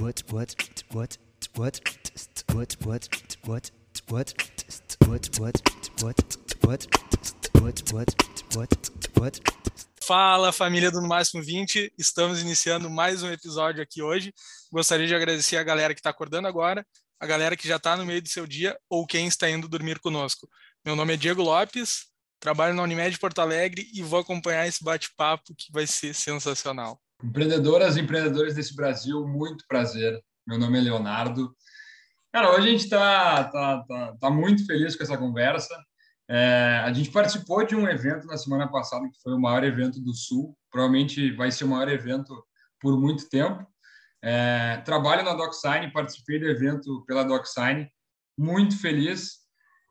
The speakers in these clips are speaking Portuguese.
what what what what what what what what what what what what what what Fala família do No Máximo 20, estamos iniciando mais um episódio aqui hoje. Gostaria de agradecer a galera que está acordando agora, a galera que já está no meio do seu dia ou quem está indo dormir conosco. Meu nome é Diego Lopes, trabalho na Unimed Porto Alegre e vou acompanhar esse bate-papo que vai ser sensacional. Empreendedoras e empreendedores desse Brasil, muito prazer. Meu nome é Leonardo. Cara, hoje a gente está tá, tá, tá muito feliz com essa conversa. É, a gente participou de um evento na semana passada, que foi o maior evento do Sul. Provavelmente vai ser o maior evento por muito tempo. É, trabalho na DocSign, participei do evento pela DocSign. Muito feliz.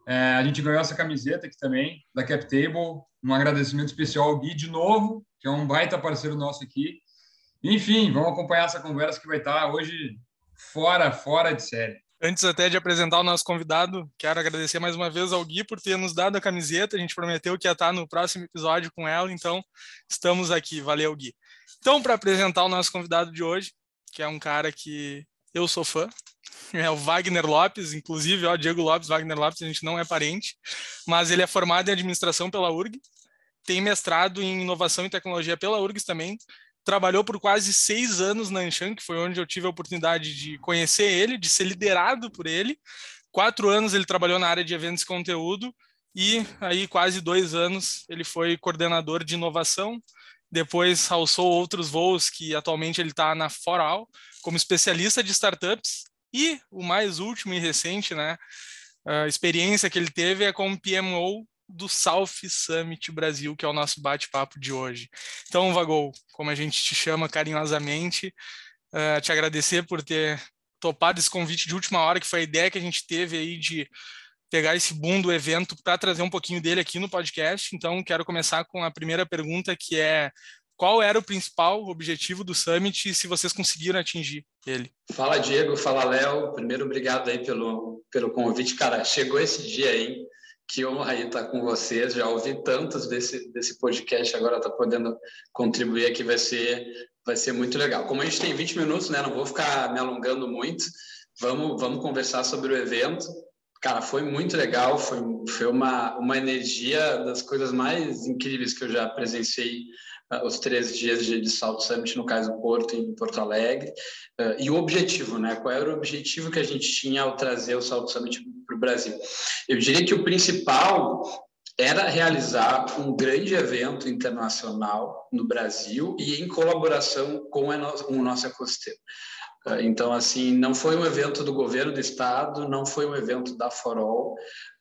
É, a gente ganhou essa camiseta aqui também, da CapTable. Um agradecimento especial ao Gui de novo, que é um baita parceiro nosso aqui. Enfim, vamos acompanhar essa conversa que vai estar hoje fora, fora de série. Antes até de apresentar o nosso convidado, quero agradecer mais uma vez ao Gui por ter nos dado a camiseta. A gente prometeu que ia estar no próximo episódio com ela, então estamos aqui. Valeu, Gui. Então, para apresentar o nosso convidado de hoje, que é um cara que eu sou fã, é o Wagner Lopes, inclusive, ó, Diego Lopes, Wagner Lopes, a gente não é parente, mas ele é formado em administração pela URG, tem mestrado em inovação e tecnologia pela URGS também, trabalhou por quase seis anos na Anshan, que foi onde eu tive a oportunidade de conhecer ele, de ser liderado por ele. Quatro anos ele trabalhou na área de eventos e conteúdo, e aí quase dois anos ele foi coordenador de inovação. Depois alçou outros voos que atualmente ele está na Foral como especialista de startups. E o mais último e recente, né, a experiência que ele teve é como PMO do South Summit Brasil, que é o nosso bate-papo de hoje. Então, Vagol, como a gente te chama carinhosamente, uh, te agradecer por ter topado esse convite de última hora, que foi a ideia que a gente teve aí de pegar esse boom do evento para trazer um pouquinho dele aqui no podcast. Então, quero começar com a primeira pergunta, que é qual era o principal objetivo do Summit e se vocês conseguiram atingir ele? Fala, Diego. Fala, Léo. Primeiro, obrigado aí pelo, pelo convite. Cara, chegou esse dia aí, que honra aí estar com vocês. Já ouvi tantos desse, desse podcast, agora está podendo contribuir aqui, vai ser, vai ser muito legal. Como a gente tem 20 minutos, né, não vou ficar me alongando muito, vamos, vamos conversar sobre o evento. Cara, foi muito legal, foi, foi uma, uma energia das coisas mais incríveis que eu já presenciei os três dias de, de Salt Summit, no caso Porto, em Porto Alegre. Uh, e o objetivo, né? Qual era o objetivo que a gente tinha ao trazer o Salt Summit para o Brasil? Eu diria que o principal era realizar um grande evento internacional no Brasil e em colaboração com o nosso ecossistema. Então, assim, não foi um evento do governo do estado, não foi um evento da Forol.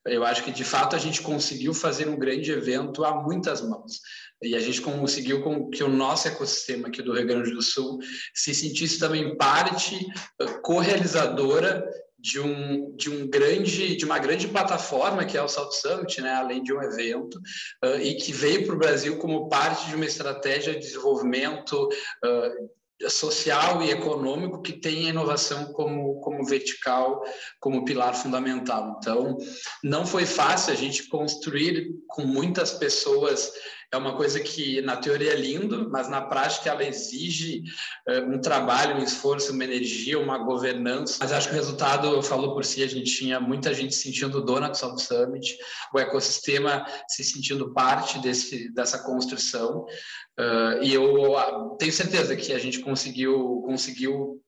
Eu acho que, de fato, a gente conseguiu fazer um grande evento a muitas mãos. E a gente conseguiu que o nosso ecossistema aqui do Rio Grande do Sul se sentisse também parte uh, correalizadora de um, de um grande de uma grande plataforma que é o South Summit, né, além de um evento uh, e que veio para o Brasil como parte de uma estratégia de desenvolvimento uh, social e econômico que tem a inovação como, como vertical, como pilar fundamental. Então, não foi fácil a gente construir com muitas pessoas é uma coisa que na teoria é lindo, mas na prática ela exige uh, um trabalho, um esforço, uma energia, uma governança. Mas acho que o resultado falou por si. A gente tinha muita gente se sentindo dona do South Summit, o ecossistema se sentindo parte desse, dessa construção. Uh, e eu ah, tenho certeza que a gente conseguiu conseguiu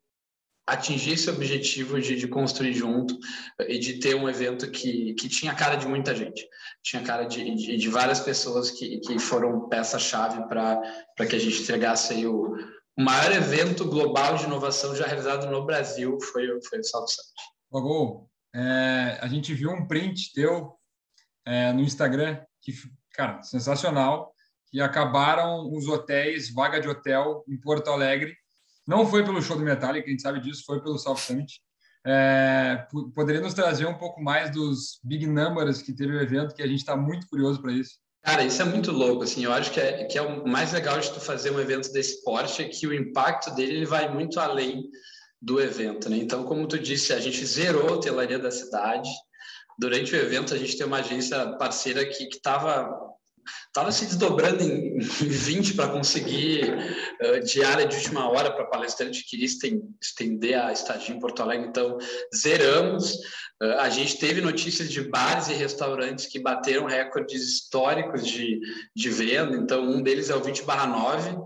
atingir esse objetivo de, de, construir junto e de ter um evento que, que tinha cara de muita gente, tinha cara de, de, de várias pessoas que, que foram peça-chave para que a gente entregasse aí o, o, maior evento global de inovação já realizado no Brasil, foi, foi o Salto Summit. Logo, é, a gente viu um print teu é, no Instagram, que, cara, sensacional, que acabaram os hotéis, vaga de hotel em Porto Alegre, não foi pelo show do Metallica, a gente sabe disso, foi pelo South Summit. É, poderia nos trazer um pouco mais dos big numbers que teve o evento, que a gente está muito curioso para isso. Cara, isso é muito louco, assim, eu acho que é, que é o mais legal de tu fazer um evento desse porte é que o impacto dele ele vai muito além do evento, né? Então, como tu disse, a gente zerou a hotelaria da cidade. Durante o evento, a gente tem uma agência parceira que estava estava se desdobrando em, 20 para conseguir uh, diária de última hora para palestrante que queria estender a estadia em Porto Alegre. Então, zeramos. Uh, a gente teve notícias de bares e restaurantes que bateram recordes históricos de, de venda. Então, um deles é o 20 9,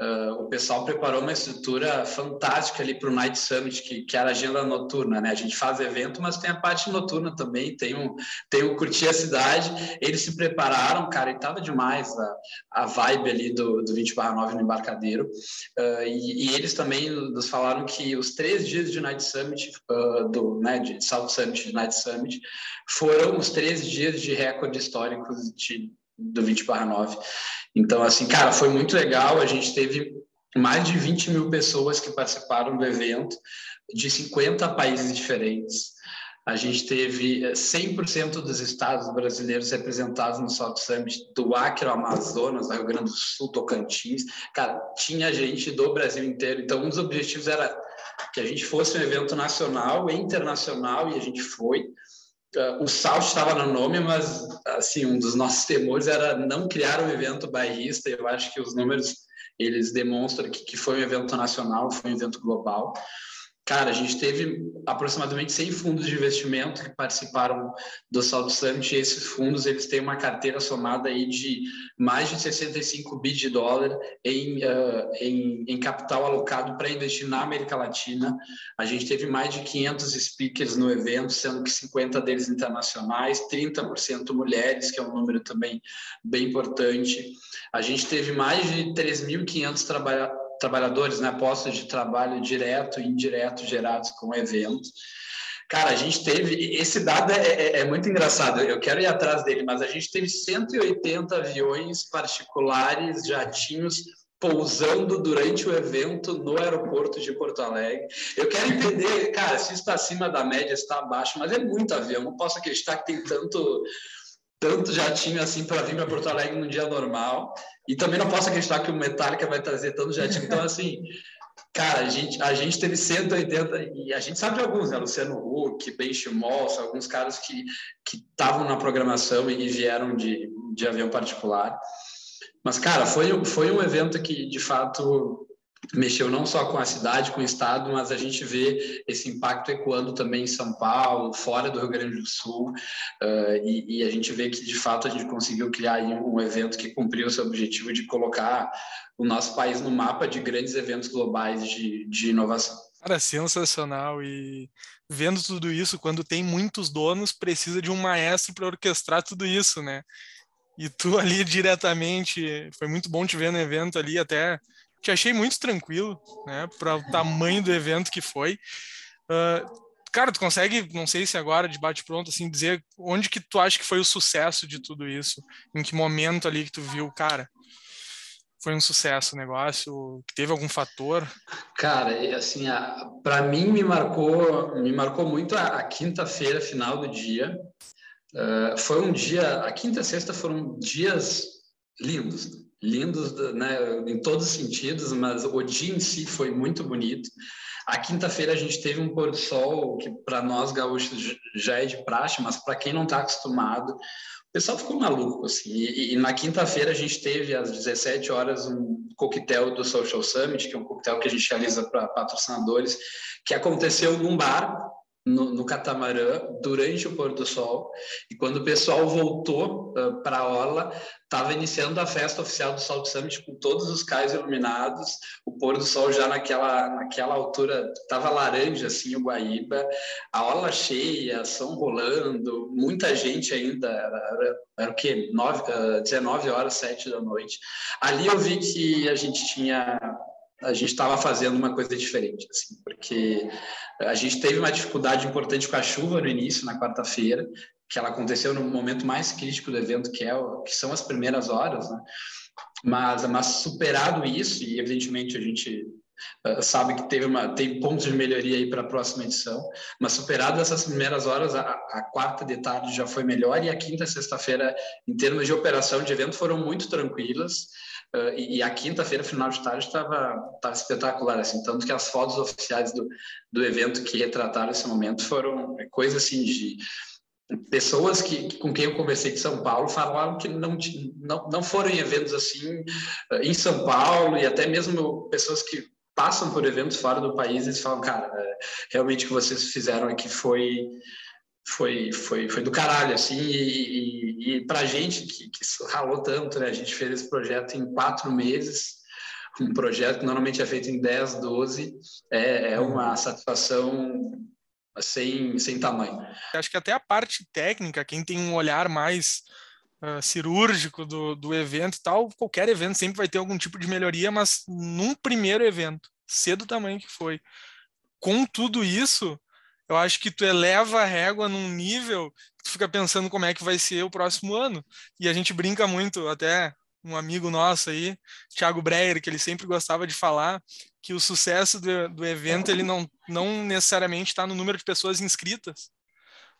Uh, o pessoal preparou uma estrutura fantástica ali para o Night Summit, que, que era agenda noturna, né? A gente faz evento, mas tem a parte noturna também, tem o, tem o curtir a cidade. Eles se prepararam, cara, e estava demais a, a vibe ali do, do 20 9 no embarcadeiro. Uh, e, e, eles também nos falaram que os três dias de Night Summit, uh, do, né, de South Summit, de Night Summit, foram os três dias de recorde históricos de, do 20 9. Então, assim, cara, foi muito legal. A gente teve mais de 20 mil pessoas que participaram do evento, de 50 países diferentes. A gente teve 100% eh, dos estados brasileiros representados no South Summit, do Acre ao Amazonas, Rio Grande do Sul, Tocantins. Cara, tinha gente do Brasil inteiro. Então, um dos objetivos era que a gente fosse um evento nacional e internacional, e a gente foi. Uh, o Salt estava no nome, mas assim um dos nossos temores era não criar um evento bairrista. Eu acho que os números eles demonstram que, que foi um evento nacional, foi um evento global. Cara, a gente teve aproximadamente 100 fundos de investimento que participaram do Saldo Summit e esses fundos eles têm uma carteira somada aí de mais de 65 bi de dólar em, uh, em, em, capital alocado para investir na América Latina. A gente teve mais de 500 speakers no evento, sendo que 50 deles internacionais, 30% mulheres, que é um número também bem importante. A gente teve mais de 3.500 trabalhadores trabalhadores, né, postos de trabalho direto e indireto gerados com o evento. Cara, a gente teve. Esse dado é, é, é, muito engraçado, eu quero ir atrás dele, mas a gente teve 180 aviões particulares, jatinhos, pousando durante o evento no aeroporto de Porto Alegre. Eu quero entender, cara, se está acima da média, está abaixo, mas é muito avião. Não posso acreditar que tem tanto tanto jatinho assim para vir para Porto Alegre num dia normal. E também não posso acreditar que o Metallica vai trazer tanto jatinho. Então, assim, cara, a gente, a gente teve 180, e a gente sabe de alguns, né? Luciano Huck, Ben Schmolz, alguns caras que estavam na programação e vieram de, de avião particular. Mas, cara, foi, foi um evento que, de fato, mexeu não só com a cidade, com o estado, mas a gente vê esse impacto ecoando também em São Paulo, fora do Rio Grande do Sul, uh, e, e, a gente vê que de fato a gente conseguiu criar um evento que cumpriu o seu objetivo de colocar o nosso país no mapa de grandes eventos globais de, de inovação. Cara, sensacional e vendo tudo isso, quando tem muitos donos, precisa de um maestro para orquestrar tudo isso, né? E tu ali diretamente, foi muito bom te ver no evento ali, até te achei muito tranquilo, né, para o tamanho do evento que foi. Uh, cara, tu consegue, não sei se agora de bate pronto, assim, dizer onde que tu acha que foi o sucesso de tudo isso? Em que momento ali que tu viu, cara, foi um sucesso o negócio? Teve algum fator? Cara, assim, para mim me marcou, me marcou muito a, a quinta-feira, final do dia. Uh, foi um dia, a quinta e sexta foram dias lindos lindos né, em todos os sentidos, mas o dia em si foi muito bonito. A quinta-feira a gente teve um pôr do sol que para nós gaúchos já é de praxe, mas para quem não está acostumado, o pessoal ficou maluco assim. E, e na quinta-feira a gente teve às 17 horas um coquetel do Social Summit, que é um coquetel que a gente realiza para patrocinadores, que aconteceu num bar no, no, catamarã durante o pôr do sol. E quando o pessoal voltou uh, para a orla estava iniciando a festa oficial do Salt Summit com todos os cais iluminados o pôr do sol já naquela naquela altura estava laranja assim o Guaíba a orla cheia som rolando muita gente ainda era, era, era o que uh, 19 horas 7 da noite. Ali eu vi que a gente tinha a gente estava fazendo uma coisa diferente, assim, porque a gente teve uma dificuldade importante com a chuva no início, na quarta-feira, que ela aconteceu no momento mais crítico do evento, que, é, que são as primeiras horas, né? Mas, mas superado isso, e evidentemente a gente uh, sabe que teve uma, tem pontos de melhoria aí para a próxima edição, mas superado essas primeiras horas, a, a quarta de tarde já foi melhor e a quinta e sexta-feira, em termos de operação de evento, foram muito tranquilas. Uh, e, e, a quinta-feira, final de tarde, estava espetacular, assim, tanto que as fotos oficiais do, do evento que retrataram esse momento foram coisas assim de pessoas que, com quem eu conversei de São Paulo falaram que não, não, não foram em eventos assim eh, em São Paulo e até mesmo pessoas que passam por eventos fora do país eles falam cara é, realmente o que vocês fizeram aqui foi foi foi, foi do caralho assim e, e, e para gente que, que ralou tanto né a gente fez esse projeto em quatro meses um projeto que normalmente é feito em 10, 12, é, é uma satisfação sem, sem tamanho. Acho que até a parte técnica, quem tem um olhar mais uh, cirúrgico do, do evento e tal, qualquer evento sempre vai ter algum tipo de melhoria, mas num primeiro evento, cedo do tamanho que foi, com tudo isso, eu acho que tu eleva a régua num nível que tu fica pensando como é que vai ser o próximo ano. E a gente brinca muito, até um amigo nosso aí, Thiago Breyer, que ele sempre gostava de falar que o sucesso do, do evento ele não, não necessariamente está no número de pessoas inscritas,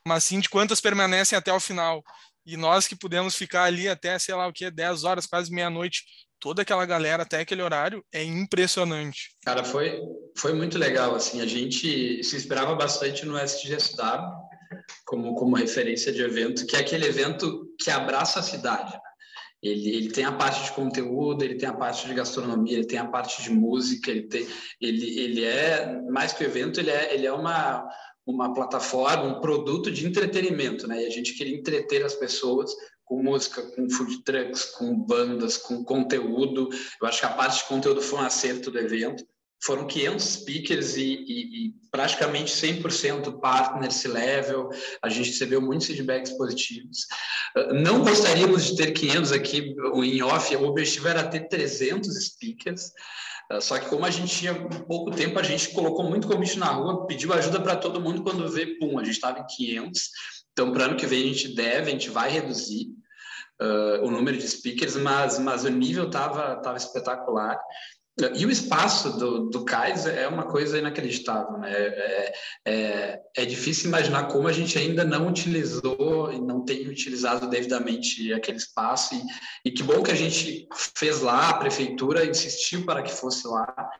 mas sim de quantas permanecem até o final. E nós que pudemos ficar ali até, sei lá o que, 10 horas, quase meia-noite, toda aquela galera até aquele horário, é impressionante. Cara, foi, foi muito legal, assim, a gente se inspirava bastante no SGSW como, como referência de evento, que é aquele evento que abraça a cidade, né? Ele, ele tem a parte de conteúdo, ele tem a parte de gastronomia, ele tem a parte de música, ele, tem, ele, ele é, mais que o evento, ele é, ele é uma, uma plataforma, um produto de entretenimento, né? E a gente queria entreter as pessoas com música, com food trucks, com bandas, com conteúdo. Eu acho que a parte de conteúdo foi um acerto do evento. Foram 500 speakers e, e, e praticamente 100% partners level. A gente recebeu muitos feedbacks positivos. Ah, não gostaríamos de ter 500 aqui em off, o objetivo era ter 300 speakers. Ah, só que como a gente tinha pouco tempo, a gente colocou muito convite na rua, pediu ajuda para todo mundo quando vê, pum, a gente estava em 500. Então, para ano que vem a gente deve, a gente vai reduzir uh, o número de speakers, mas, mas o nível estava tava espetacular. E o espaço do, do cais é uma coisa inacreditável, né? É, é, é, difícil imaginar como a gente ainda não utilizou e não tem utilizado devidamente aquele espaço. E, e que bom que a gente fez lá, a prefeitura insistiu para que fosse lá.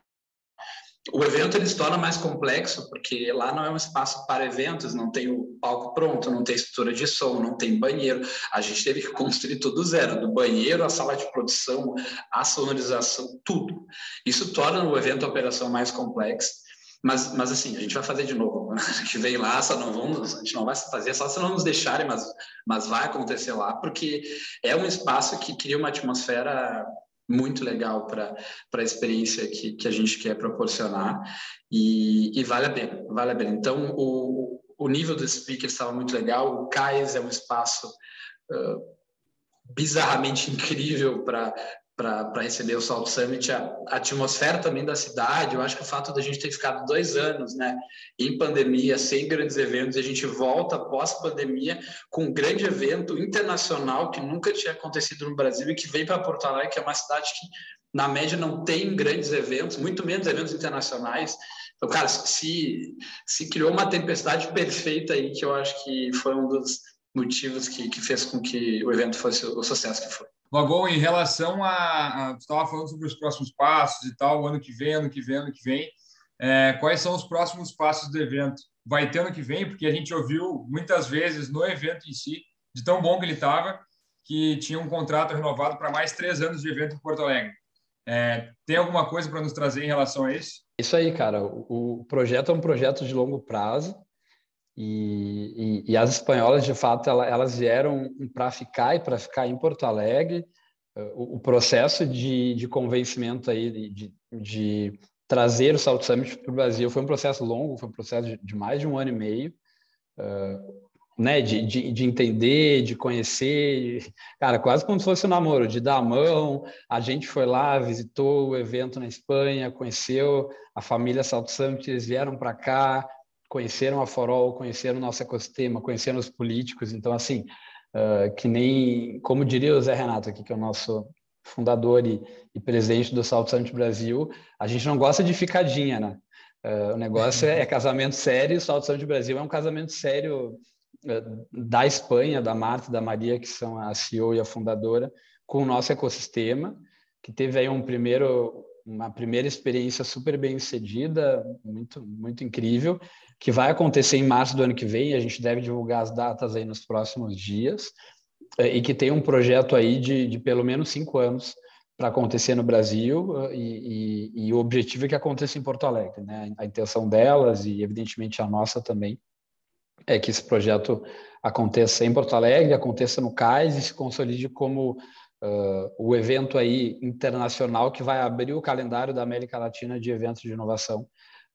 O evento ele se torna mais complexo porque lá não é um espaço para eventos, não tem o palco pronto, não tem estrutura de som, não tem banheiro. A gente teve que construir tudo zero, do banheiro, a sala de produção, a sonorização, tudo. Isso torna o evento a operação mais complexa. Mas, mas assim, a gente vai fazer de novo. A gente vem lá, só não vamos, a gente não vai fazer só se não nos deixarem, mas, mas vai acontecer lá, porque é um espaço que cria uma atmosfera muito legal para a experiência que, que a gente quer proporcionar e, e, vale a pena, vale a pena. Então, o, o nível do speaker estava muito legal, o CAIS é um espaço uh, bizarramente incrível para para receber o Salt Summit, a, a, atmosfera também da cidade, eu acho que o fato da gente ter ficado dois anos né, em pandemia, sem grandes eventos, e a gente volta pós-pandemia com um grande evento internacional que nunca tinha acontecido no Brasil e que vem para Porto Alegre, que é uma cidade que, na média, não tem grandes eventos, muito menos eventos internacionais. Então, cara, se, se criou uma tempestade perfeita aí, que eu acho que foi um dos motivos que, que fez com que o evento fosse o sucesso que foi. Logo, em relação a, estava falando sobre os próximos passos e tal, ano que vem, ano que vem, ano que vem, é, quais são os próximos passos do evento? Vai ter ano que vem, porque a gente ouviu muitas vezes no evento em si, de tão bom que ele estava, que tinha um contrato renovado para mais três anos de evento em Porto Alegre. É, tem alguma coisa para nos trazer em relação a isso? Isso aí, cara. O, o projeto é um projeto de longo prazo. E, e, e, as espanholas, de fato, elas vieram para ficar e para ficar em Porto Alegre. O, o processo de, de, convencimento aí, de, de trazer o Salt Summit para o Brasil foi um processo longo, foi um processo de, de mais de um ano e meio, uh, né? De, de, de, entender, de conhecer, cara, quase como se fosse um namoro, de dar a mão. A gente foi lá, visitou o evento na Espanha, conheceu a família Salt Summit, eles vieram para cá, conheceram a Forol, conheceram o nosso ecossistema, conheceram os políticos. Então, assim, uh, que nem, como diria o Zé Renato aqui, que é o nosso fundador e, e presidente do Salto Santo Brasil, a gente não gosta de ficadinha, né? Uh, o negócio é, é, casamento sério, o Salto Santo Brasil é um casamento sério uh, da Espanha, da Marta e da Maria, que são a CEO e a fundadora, com o nosso ecossistema, que teve aí um primeiro uma primeira experiência super bem sucedida, muito, muito incrível, que vai acontecer em março do ano que vem, a gente deve divulgar as datas aí nos próximos dias, eh, e que tem um projeto aí de, de pelo menos cinco anos para acontecer no Brasil, eh, e, e, e, o objetivo é que aconteça em Porto Alegre, né? A intenção delas e, evidentemente, a nossa também, é que esse projeto aconteça em Porto Alegre, aconteça no CAIS e se consolide como uh, o evento aí internacional que vai abrir o calendário da América Latina de eventos de inovação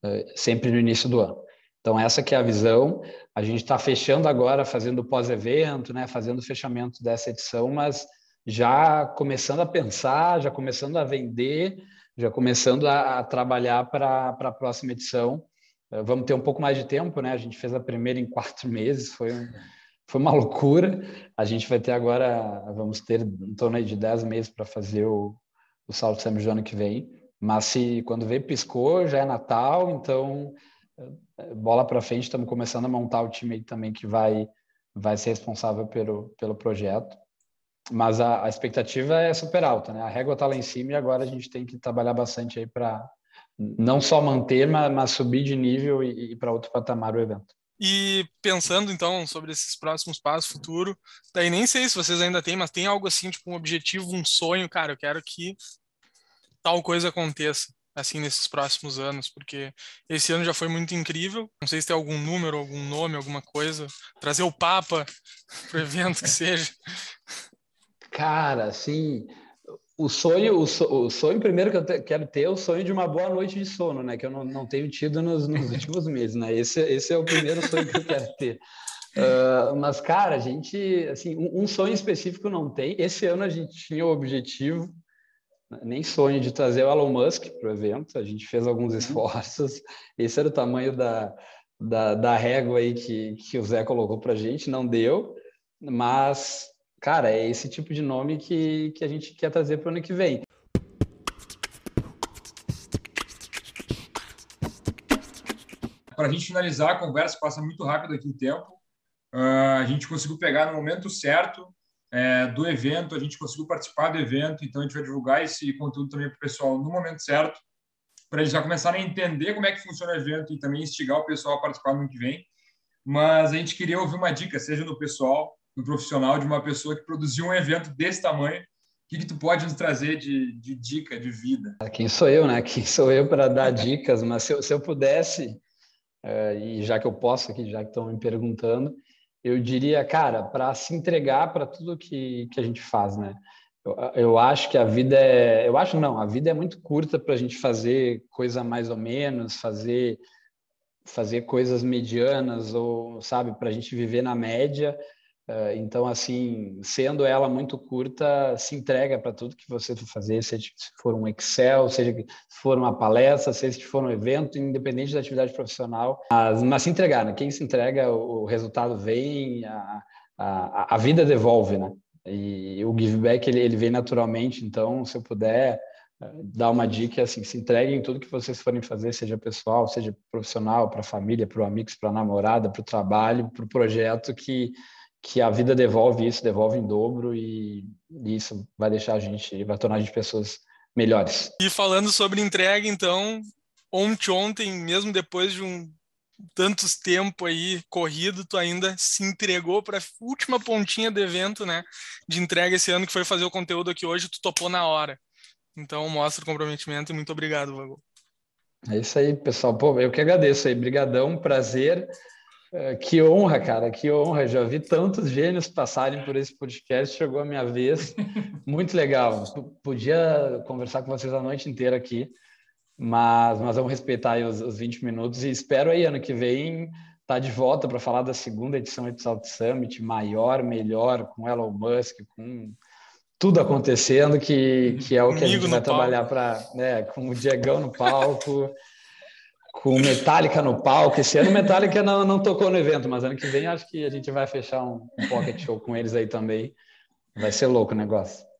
uh, sempre no início do ano. Então essa que é a visão. A gente está fechando agora, fazendo pós-evento, né, fazendo o fechamento dessa edição, mas já começando a pensar, já começando a vender, já começando a, a trabalhar para a próxima edição. Uh, vamos ter um pouco mais de tempo, né? A gente fez a primeira em quatro meses, foi um, foi uma loucura. A gente vai ter agora, vamos ter em torno de 10 meses para fazer o, o salto São ano que vem. Mas se quando vê piscou, já é Natal, então eh, bola para frente, estamos começando a montar o time também que vai vai ser responsável pelo pelo projeto. Mas a, a expectativa é super alta, né? A régua está lá em cima e agora a gente tem que trabalhar bastante aí para não só manter, mas, mas subir de nível e, e para outro patamar o evento. E pensando então sobre esses próximos passos futuro, daí nem sei se vocês ainda têm, mas tem algo assim, tipo um objetivo, um sonho, cara, eu quero que tal coisa aconteça assim nesses próximos anos, porque esse ano já foi muito incrível. Não sei se tem algum número, algum nome, alguma coisa, trazer o Papa para o evento que seja. Cara, assim, o sonho, o, so, o, sonho primeiro que eu te, quero ter é o sonho de uma boa noite de sono, né? Que eu não, não tenho tido nos, nos últimos meses, né? Esse, esse é o primeiro sonho que eu quero ter. Uh, mas, cara, a gente, assim, um, um, sonho específico não tem. Esse ano a gente tinha o objetivo, nem sonho de trazer o Elon Musk para o evento. A gente fez alguns uhum. esforços. Esse era o tamanho da, da, da régua aí que, que o Zé colocou para a gente, não deu. Mas cara, é esse tipo de nome que, que a gente quer trazer para o ano que vem. Para a gente finalizar a conversa, passa muito rápido aqui o tempo. Uh, a gente conseguiu pegar no momento certo é, do evento, a gente conseguiu participar do evento, então a gente vai divulgar esse conteúdo também para o pessoal no momento certo, para eles já começarem a entender como é que funciona o evento e também instigar o pessoal a participar no ano que vem. Mas a gente queria ouvir uma dica, seja do pessoal, no profissional de uma pessoa que produziu um evento desse tamanho. O que, que tu pode nos trazer de, de dica de vida? Quem sou eu, né? Quem sou eu para dar dicas? Mas se eu, se eu pudesse, uh, e já que eu posso aqui, já que estão me perguntando, eu diria, cara, para se entregar para tudo que, que a gente faz, né? Eu, eu, acho que a vida é. Eu acho não, a vida é muito curta para a gente fazer coisa mais ou menos, fazer fazer coisas medianas ou sabe para a gente viver na média então, assim, sendo ela muito curta, se entrega para tudo que você for fazer, seja se for um Excel, seja se for uma palestra, seja se for um evento, independente da atividade profissional, mas, mas se entregar, né? Quem se entrega, o, resultado vem, a, a, a, vida devolve, né? E o give back, ele, ele vem naturalmente, então, se eu puder uh, dar uma dica, assim, se entreguem em tudo que vocês forem fazer, seja pessoal, seja profissional, para a família, para amigos, para a namorada, para o trabalho, para o projeto que que a vida devolve isso, devolve em dobro e, isso vai deixar a gente, vai tornar a gente pessoas melhores. E falando sobre entrega, então, ontem, ontem, mesmo depois de um tantos tempo aí corrido, tu ainda se entregou para a última pontinha do evento, né, de entrega esse ano que foi fazer o conteúdo aqui hoje, tu topou na hora. Então mostra o comprometimento e muito obrigado, Vago. É isso aí, pessoal. Pô, eu que agradeço aí. Brigadão, prazer. É, que honra, cara, que honra. Já vi tantos gênios passarem por esse podcast, chegou a minha vez. Muito legal. Podia conversar com vocês a noite inteira aqui, mas nós vamos respeitar os, os 20 minutos e espero aí ano que vem estar tá de volta para falar da segunda edição do Salt Summit, maior, melhor, com Elon Musk, com tudo acontecendo, que, que é o que a gente vai trabalhar para, né, com o Diegão no palco com Metallica no palco. Esse ano Metallica não, não tocou no evento, mas ano que vem acho que a gente vai fechar um, um pocket show com eles aí também. Vai ser louco o negócio.